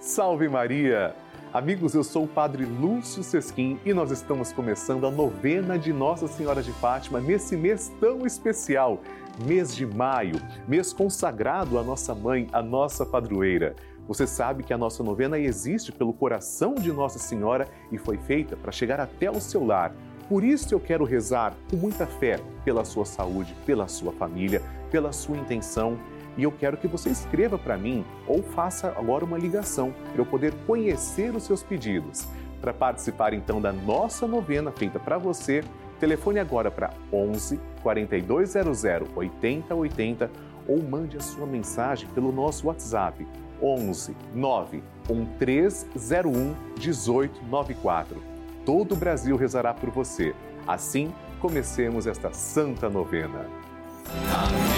Salve Maria! Amigos, eu sou o Padre Lúcio Sesquim e nós estamos começando a novena de Nossa Senhora de Fátima nesse mês tão especial, mês de maio, mês consagrado à nossa mãe, a nossa padroeira. Você sabe que a nossa novena existe pelo coração de Nossa Senhora e foi feita para chegar até o seu lar. Por isso eu quero rezar com muita fé pela sua saúde, pela sua família, pela sua intenção e eu quero que você escreva para mim ou faça agora uma ligação para eu poder conhecer os seus pedidos. Para participar então da nossa novena feita para você, telefone agora para 11 4200 8080 ou mande a sua mensagem pelo nosso WhatsApp 11 9 1301 1894. Todo o Brasil rezará por você. Assim, comecemos esta santa novena. Amém,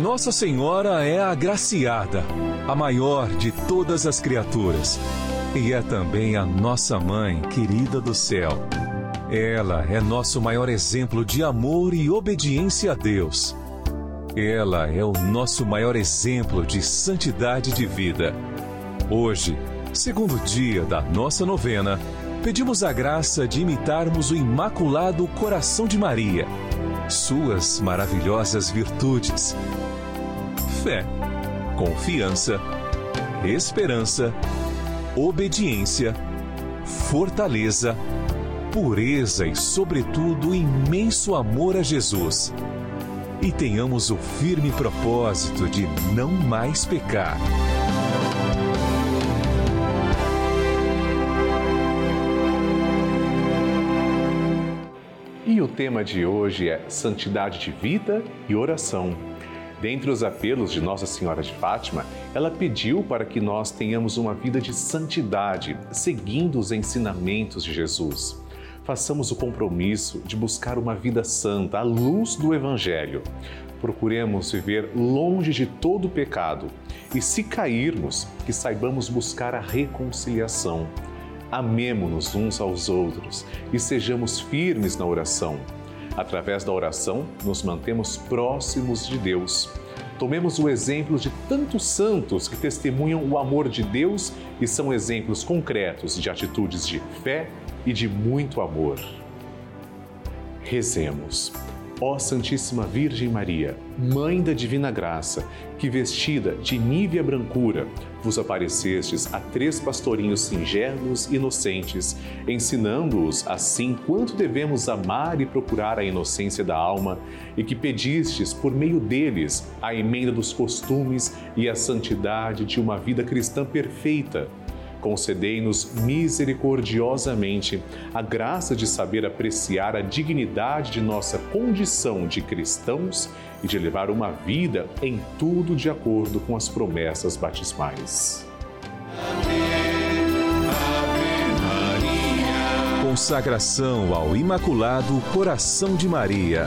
Nossa Senhora é a agraciada, a maior de todas as criaturas, e é também a nossa mãe querida do céu. Ela é nosso maior exemplo de amor e obediência a Deus. Ela é o nosso maior exemplo de santidade de vida. Hoje, segundo dia da nossa novena, pedimos a graça de imitarmos o Imaculado Coração de Maria, suas maravilhosas virtudes: fé, confiança, esperança, obediência, fortaleza, pureza e, sobretudo, imenso amor a Jesus. E tenhamos o firme propósito de não mais pecar. E o tema de hoje é Santidade de Vida e Oração. Dentre os apelos de Nossa Senhora de Fátima, ela pediu para que nós tenhamos uma vida de santidade, seguindo os ensinamentos de Jesus. Façamos o compromisso de buscar uma vida santa à luz do Evangelho. Procuremos viver longe de todo pecado e, se cairmos, que saibamos buscar a reconciliação amemo-nos uns aos outros e sejamos firmes na oração. Através da oração, nos mantemos próximos de Deus. Tomemos o exemplo de tantos santos que testemunham o amor de Deus e são exemplos concretos de atitudes de fé e de muito amor. Rezemos. Ó Santíssima Virgem Maria, Mãe da Divina Graça, que vestida de nívea brancura, vos aparecestes a três pastorinhos singelos e inocentes, ensinando-os assim quanto devemos amar e procurar a inocência da alma, e que pedistes por meio deles a emenda dos costumes e a santidade de uma vida cristã perfeita concedei-nos misericordiosamente a graça de saber apreciar a dignidade de nossa condição de cristãos e de levar uma vida em tudo de acordo com as promessas batismais. Consagração ao Imaculado Coração de Maria.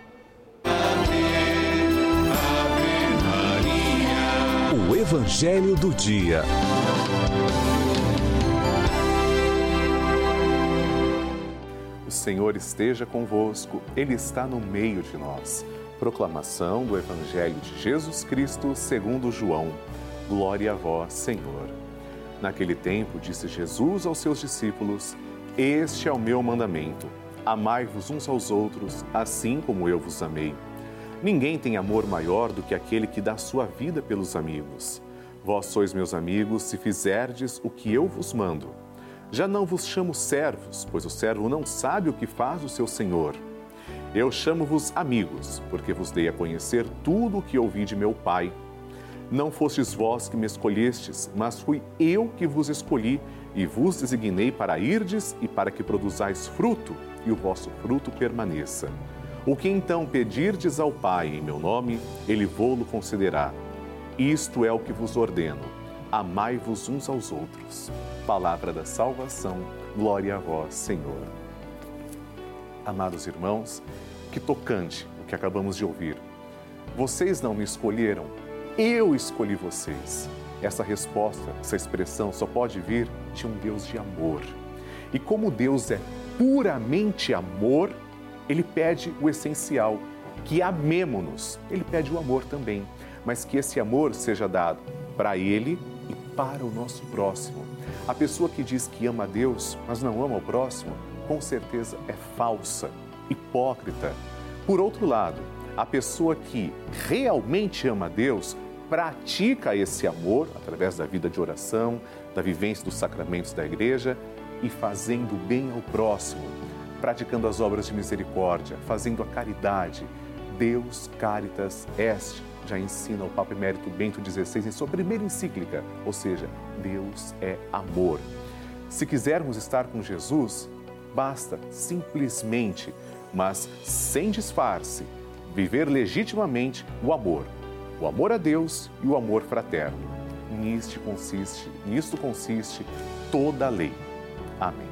Evangelho do Dia. O Senhor esteja convosco, Ele está no meio de nós. Proclamação do Evangelho de Jesus Cristo segundo João. Glória a vós, Senhor. Naquele tempo, disse Jesus aos seus discípulos: Este é o meu mandamento. Amai-vos uns aos outros, assim como eu vos amei. Ninguém tem amor maior do que aquele que dá sua vida pelos amigos. Vós sois meus amigos se fizerdes o que eu vos mando. Já não vos chamo servos, pois o servo não sabe o que faz o seu senhor. Eu chamo-vos amigos, porque vos dei a conhecer tudo o que ouvi de meu Pai. Não fostes vós que me escolhestes, mas fui eu que vos escolhi e vos designei para irdes e para que produzais fruto, e o vosso fruto permaneça o que então pedirdes ao Pai em meu nome, ele vô-lo concederá. Isto é o que vos ordeno: amai-vos uns aos outros. Palavra da salvação, glória a vós, Senhor. Amados irmãos, que tocante o que acabamos de ouvir. Vocês não me escolheram, eu escolhi vocês. Essa resposta, essa expressão só pode vir de um Deus de amor. E como Deus é puramente amor, ele pede o essencial, que amemo-nos. Ele pede o amor também, mas que esse amor seja dado para ele e para o nosso próximo. A pessoa que diz que ama a Deus, mas não ama o próximo, com certeza é falsa, hipócrita. Por outro lado, a pessoa que realmente ama a Deus, pratica esse amor através da vida de oração, da vivência dos sacramentos da igreja e fazendo bem ao próximo, praticando as obras de misericórdia, fazendo a caridade. Deus Caritas Est já ensina o Papa Emérito Bento XVI em sua primeira encíclica, ou seja, Deus é amor. Se quisermos estar com Jesus, basta simplesmente, mas sem disfarce, viver legitimamente o amor, o amor a Deus e o amor fraterno. Nisto consiste, nisto consiste toda a lei. Amém.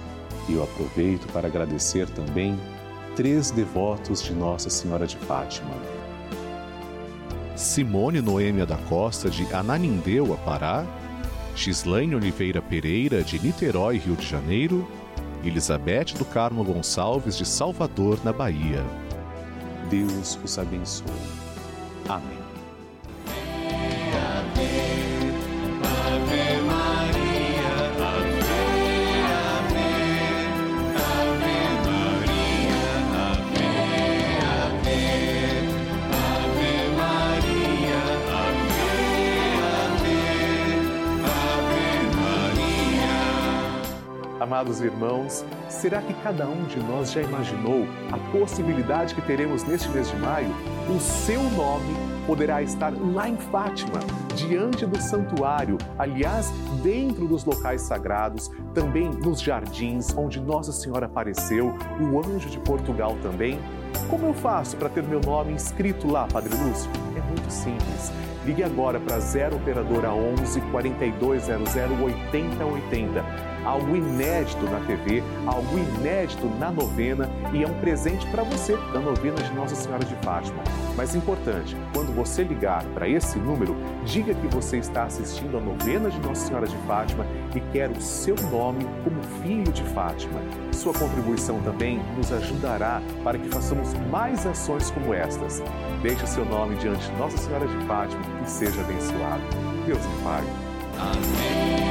e eu aproveito para agradecer também três devotos de Nossa Senhora de Fátima. Simone Noêmia da Costa, de Ananindeua, Pará, Gislaine Oliveira Pereira, de Niterói, Rio de Janeiro, Elizabeth do Carmo Gonçalves, de Salvador, na Bahia. Deus os abençoe. Amém. Amados irmãos, será que cada um de nós já imaginou a possibilidade que teremos neste mês de maio? O seu nome poderá estar lá em Fátima, diante do santuário, aliás, dentro dos locais sagrados, também nos jardins onde Nossa Senhora apareceu, o anjo de Portugal também. Como eu faço para ter meu nome inscrito lá, Padre Lúcio? É muito simples. Ligue agora para 0 Operadora 11 4200 8080 algo inédito na TV, algo inédito na novena e é um presente para você da novena de Nossa Senhora de Fátima. Mas importante, quando você ligar para esse número, Diga que você está assistindo a novena de Nossa Senhora de Fátima e quer o seu nome como filho de Fátima. Sua contribuição também nos ajudará para que façamos mais ações como estas. Deixe seu nome diante de Nossa Senhora de Fátima e seja abençoado. Deus o Pai. Amém.